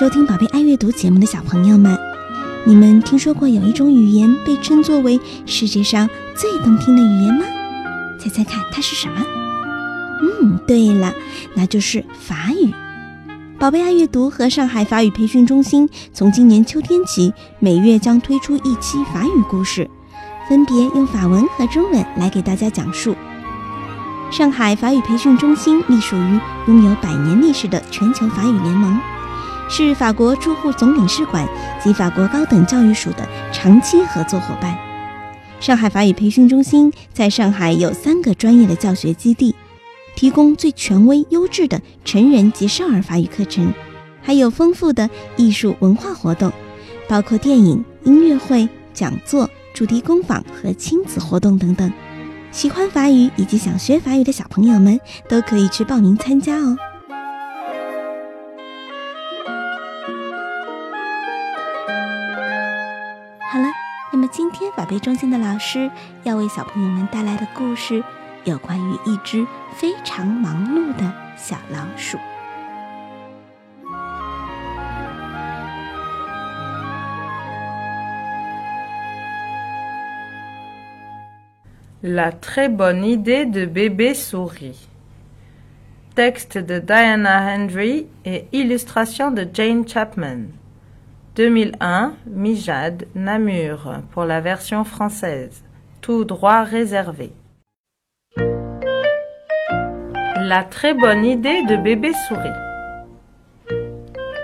收听宝贝爱阅读节目的小朋友们，你们听说过有一种语言被称作为世界上最动听的语言吗？猜猜看，它是什么？嗯，对了，那就是法语。宝贝爱阅读和上海法语培训中心从今年秋天起，每月将推出一期法语故事，分别用法文和中文来给大家讲述。上海法语培训中心隶属于拥有百年历史的全球法语联盟，是法国驻沪总领事馆及法国高等教育署的长期合作伙伴。上海法语培训中心在上海有三个专业的教学基地，提供最权威、优质的成人及少儿法语课程，还有丰富的艺术文化活动，包括电影、音乐会、讲座、主题工坊和亲子活动等等。喜欢法语以及想学法语的小朋友们都可以去报名参加哦。贝中心的老师要为小朋友们带来的故事，有关于一只非常忙碌的小老鼠。La très bonne idée de bébé souris. Texte de Diana Henry et illustration de Jane Chapman. 2001, Mijad, Namur, pour la version française. Tout droit réservé. La très bonne idée de bébé souris.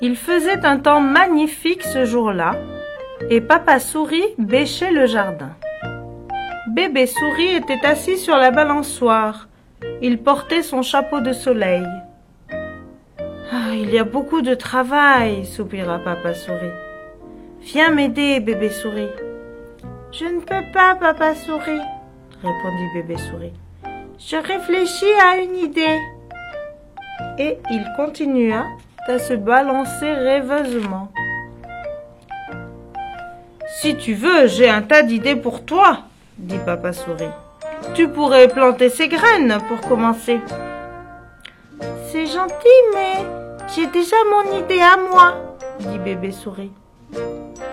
Il faisait un temps magnifique ce jour-là, et papa souris bêchait le jardin. Bébé Souris était assis sur la balançoire. Il portait son chapeau de soleil. Ah, il y a beaucoup de travail, soupira Papa Souris. Viens m'aider, bébé Souris. Je ne peux pas, Papa Souris, répondit bébé Souris. Je réfléchis à une idée. Et il continua à se balancer rêveusement. Si tu veux, j'ai un tas d'idées pour toi, dit Papa Souris. Tu pourrais planter ces graines pour commencer. Gentil, mais j'ai déjà mon idée à moi, dit Bébé Souris.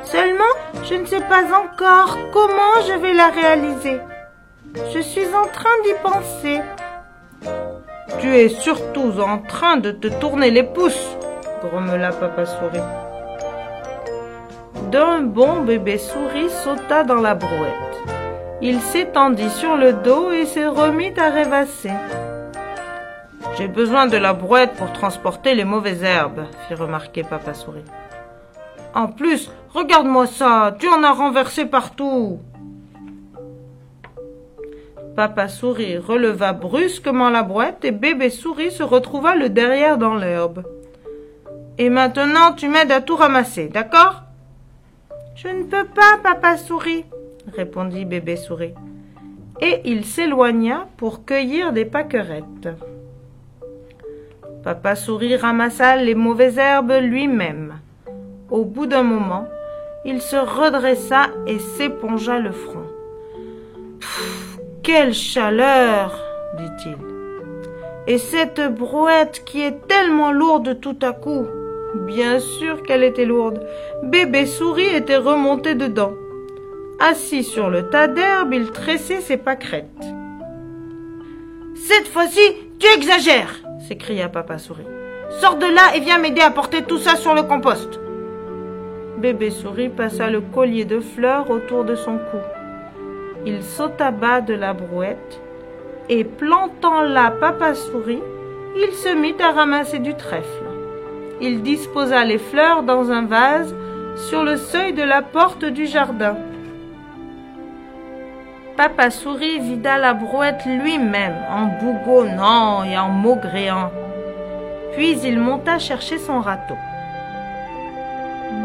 Seulement, je ne sais pas encore comment je vais la réaliser. Je suis en train d'y penser. Tu es surtout en train de te tourner les pouces, grommela Papa Souris. D'un bon bébé souris sauta dans la brouette. Il s'étendit sur le dos et se remit à rêvasser. J'ai besoin de la brouette pour transporter les mauvaises herbes, fit remarquer Papa Souris. En plus, regarde-moi ça, tu en as renversé partout. Papa Souris releva brusquement la brouette et Bébé Souris se retrouva le derrière dans l'herbe. Et maintenant, tu m'aides à tout ramasser, d'accord? Je ne peux pas, Papa Souris, répondit Bébé Souris. Et il s'éloigna pour cueillir des pâquerettes. Papa Souris ramassa les mauvaises herbes lui-même. Au bout d'un moment, il se redressa et s'épongea le front. Quelle chaleur dit-il. Et cette brouette qui est tellement lourde tout à coup. Bien sûr qu'elle était lourde. Bébé souris était remonté dedans. Assis sur le tas d'herbe, il tressait ses pâquerettes. Cette fois-ci, tu exagères s'écria Papa Souris. Sors de là et viens m'aider à porter tout ça sur le compost. Bébé Souris passa le collier de fleurs autour de son cou. Il sauta bas de la brouette et plantant là Papa Souris, il se mit à ramasser du trèfle. Il disposa les fleurs dans un vase sur le seuil de la porte du jardin. Papa Souris vida la brouette lui-même en bougonnant et en maugréant. Puis il monta chercher son râteau.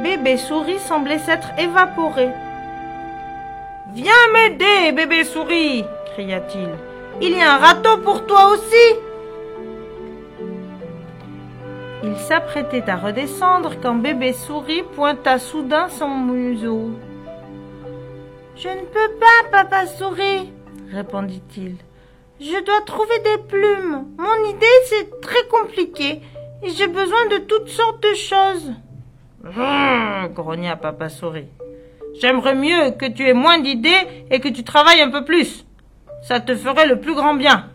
Bébé Souris semblait s'être évaporé. Viens m'aider, bébé Souris cria-t-il. Il y a un râteau pour toi aussi. Il s'apprêtait à redescendre quand bébé Souris pointa soudain son museau. Je ne peux pas, papa souris, répondit-il. Je dois trouver des plumes. Mon idée, c'est très compliqué et j'ai besoin de toutes sortes de choses. grogna Papa Souris. J'aimerais mieux que tu aies moins d'idées et que tu travailles un peu plus. Ça te ferait le plus grand bien.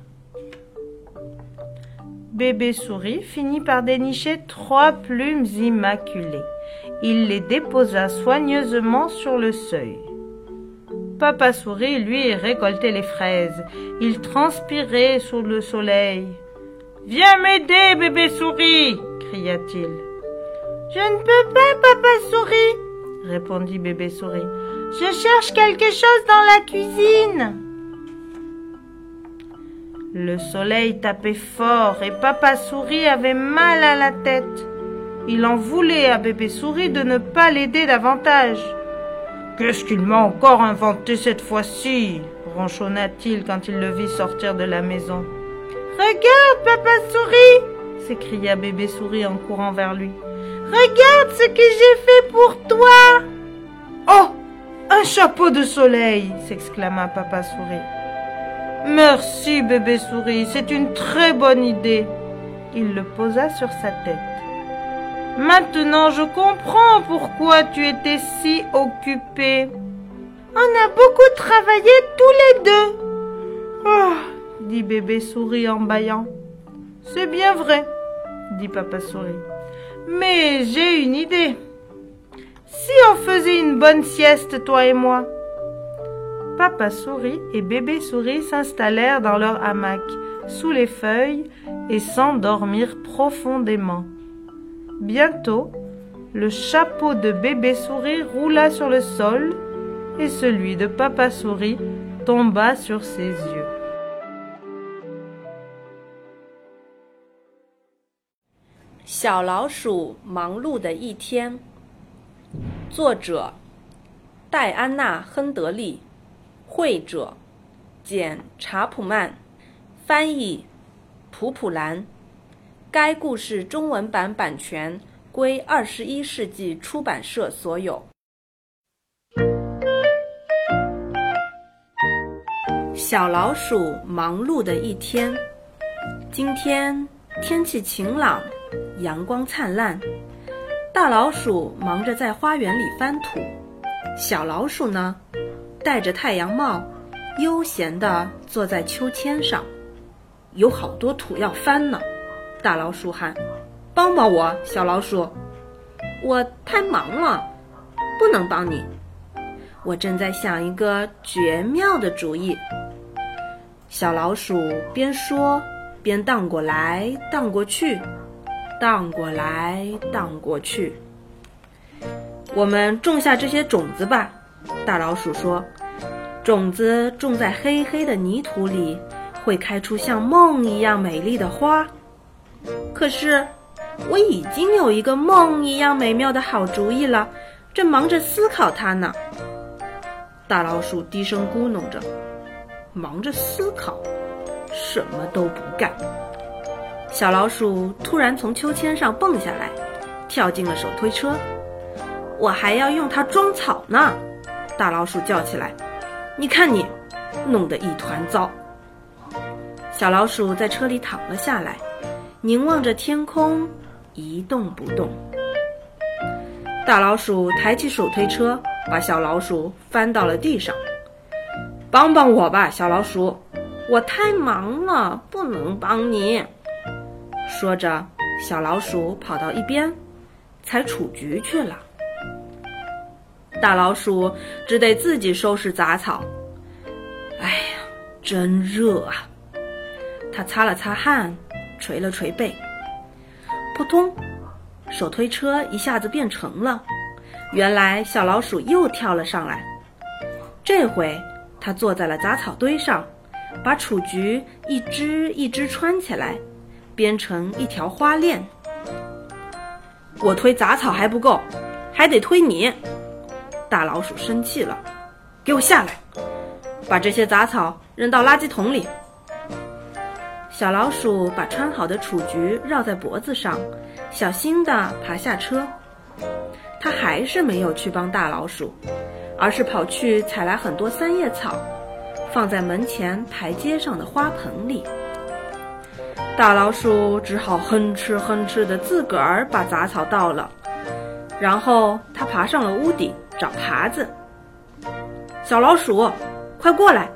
Bébé Souris finit par dénicher trois plumes immaculées. Il les déposa soigneusement sur le seuil. Papa Souris, lui, récoltait les fraises. Il transpirait sous le soleil. Viens m'aider, bébé Souris cria-t-il. Je ne peux pas, Papa Souris, répondit bébé Souris. Je cherche quelque chose dans la cuisine. Le soleil tapait fort et Papa Souris avait mal à la tête. Il en voulait à bébé Souris de ne pas l'aider davantage. Qu'est-ce qu'il m'a encore inventé cette fois-ci? ronchonna-t-il quand il le vit sortir de la maison. Regarde, Papa Souris s'écria bébé Souris en courant vers lui. Regarde ce que j'ai fait pour toi Oh Un chapeau de soleil s'exclama Papa Souris. Merci, bébé souris, c'est une très bonne idée. Il le posa sur sa tête. Maintenant, je comprends pourquoi tu étais si occupé. On a beaucoup travaillé tous les deux. Oh, dit bébé souris en bâillant. C'est bien vrai, dit papa souris. Mais j'ai une idée. Si on faisait une bonne sieste, toi et moi, Papa Souris et Bébé Souris s'installèrent dans leur hamac, sous les feuilles, et s'endormirent profondément. Bientôt, le chapeau de Bébé Souris roula sur le sol, et celui de Papa Souris tomba sur ses yeux. 小老鼠忙碌的一天，作者戴安娜·亨德利。绘者：简·查普曼，翻译：普普兰。 该故事中文版版权归二十一世纪出版社所有。小老鼠忙碌的一天。今天天气晴朗，阳光灿烂。大老鼠忙着在花园里翻土，小老鼠呢？戴着太阳帽，悠闲地坐在秋千上，有好多土要翻呢。大老鼠喊：“帮帮我，小老鼠！我太忙了，不能帮你。我正在想一个绝妙的主意。”小老鼠边说边荡过来荡过去，荡过来荡过去。我们种下这些种子吧。大老鼠说：“种子种在黑黑的泥土里，会开出像梦一样美丽的花。可是，我已经有一个梦一样美妙的好主意了，正忙着思考它呢。”大老鼠低声咕哝着：“忙着思考，什么都不干。”小老鼠突然从秋千上蹦下来，跳进了手推车。我还要用它装草呢。大老鼠叫起来：“你看你，弄得一团糟！”小老鼠在车里躺了下来，凝望着天空，一动不动。大老鼠抬起手推车，把小老鼠翻到了地上。“帮帮我吧，小老鼠，我太忙了，不能帮你。”说着，小老鼠跑到一边，采雏菊去了。大老鼠只得自己收拾杂草。哎呀，真热啊！他擦了擦汗，捶了捶背。扑通，手推车一下子变成了。原来小老鼠又跳了上来。这回它坐在了杂草堆上，把雏菊一只一只穿起来，编成一条花链。我推杂草还不够，还得推你。大老鼠生气了，给我下来，把这些杂草扔到垃圾桶里。小老鼠把穿好的雏菊绕在脖子上，小心地爬下车。它还是没有去帮大老鼠，而是跑去采来很多三叶草，放在门前台阶上的花盆里。大老鼠只好哼哧哼哧地自个儿把杂草倒了。然后它爬上了屋顶找耙子。小老鼠，快过来，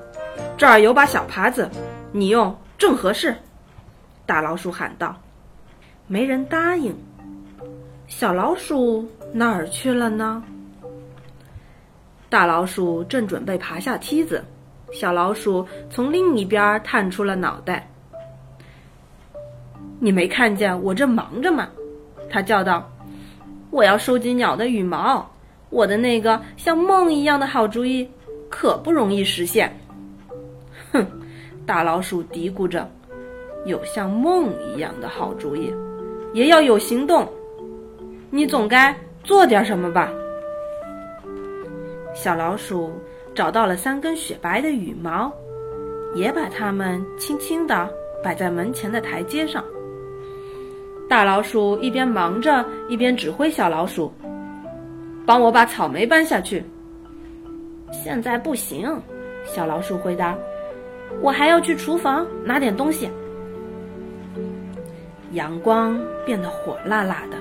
这儿有把小耙子，你用正合适。大老鼠喊道。没人答应。小老鼠哪儿去了呢？大老鼠正准备爬下梯子，小老鼠从另一边探出了脑袋。你没看见我正忙着吗？他叫道：“我要收集鸟的羽毛，我的那个像梦一样的好主意可不容易实现。”哼，大老鼠嘀咕着：“有像梦一样的好主意。”也要有行动，你总该做点什么吧？小老鼠找到了三根雪白的羽毛，也把它们轻轻地摆在门前的台阶上。大老鼠一边忙着，一边指挥小老鼠：“帮我把草莓搬下去。”现在不行，小老鼠回答：“我还要去厨房拿点东西。”阳光变得火辣辣的，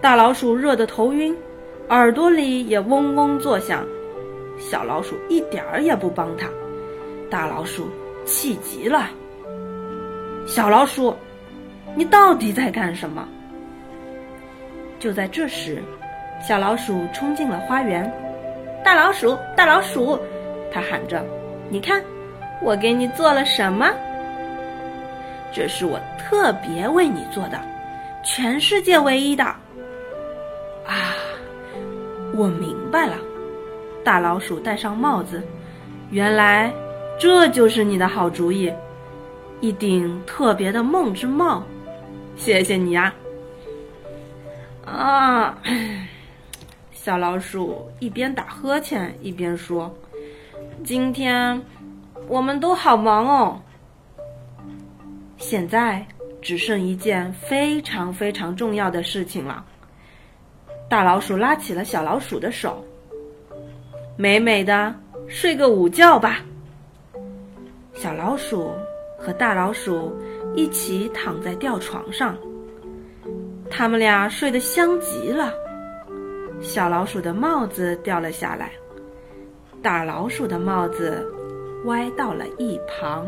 大老鼠热得头晕，耳朵里也嗡嗡作响。小老鼠一点儿也不帮它，大老鼠气极了。小老鼠，你到底在干什么？就在这时，小老鼠冲进了花园。大老鼠，大老鼠，它喊着：“你看，我给你做了什么？”这是我特别为你做的，全世界唯一的。啊，我明白了。大老鼠戴上帽子，原来这就是你的好主意，一顶特别的梦之帽。谢谢你呀。啊，小老鼠一边打呵欠一边说：“今天我们都好忙哦。”现在只剩一件非常非常重要的事情了。大老鼠拉起了小老鼠的手，美美的睡个午觉吧。小老鼠和大老鼠一起躺在吊床上，他们俩睡得香极了。小老鼠的帽子掉了下来，大老鼠的帽子歪到了一旁。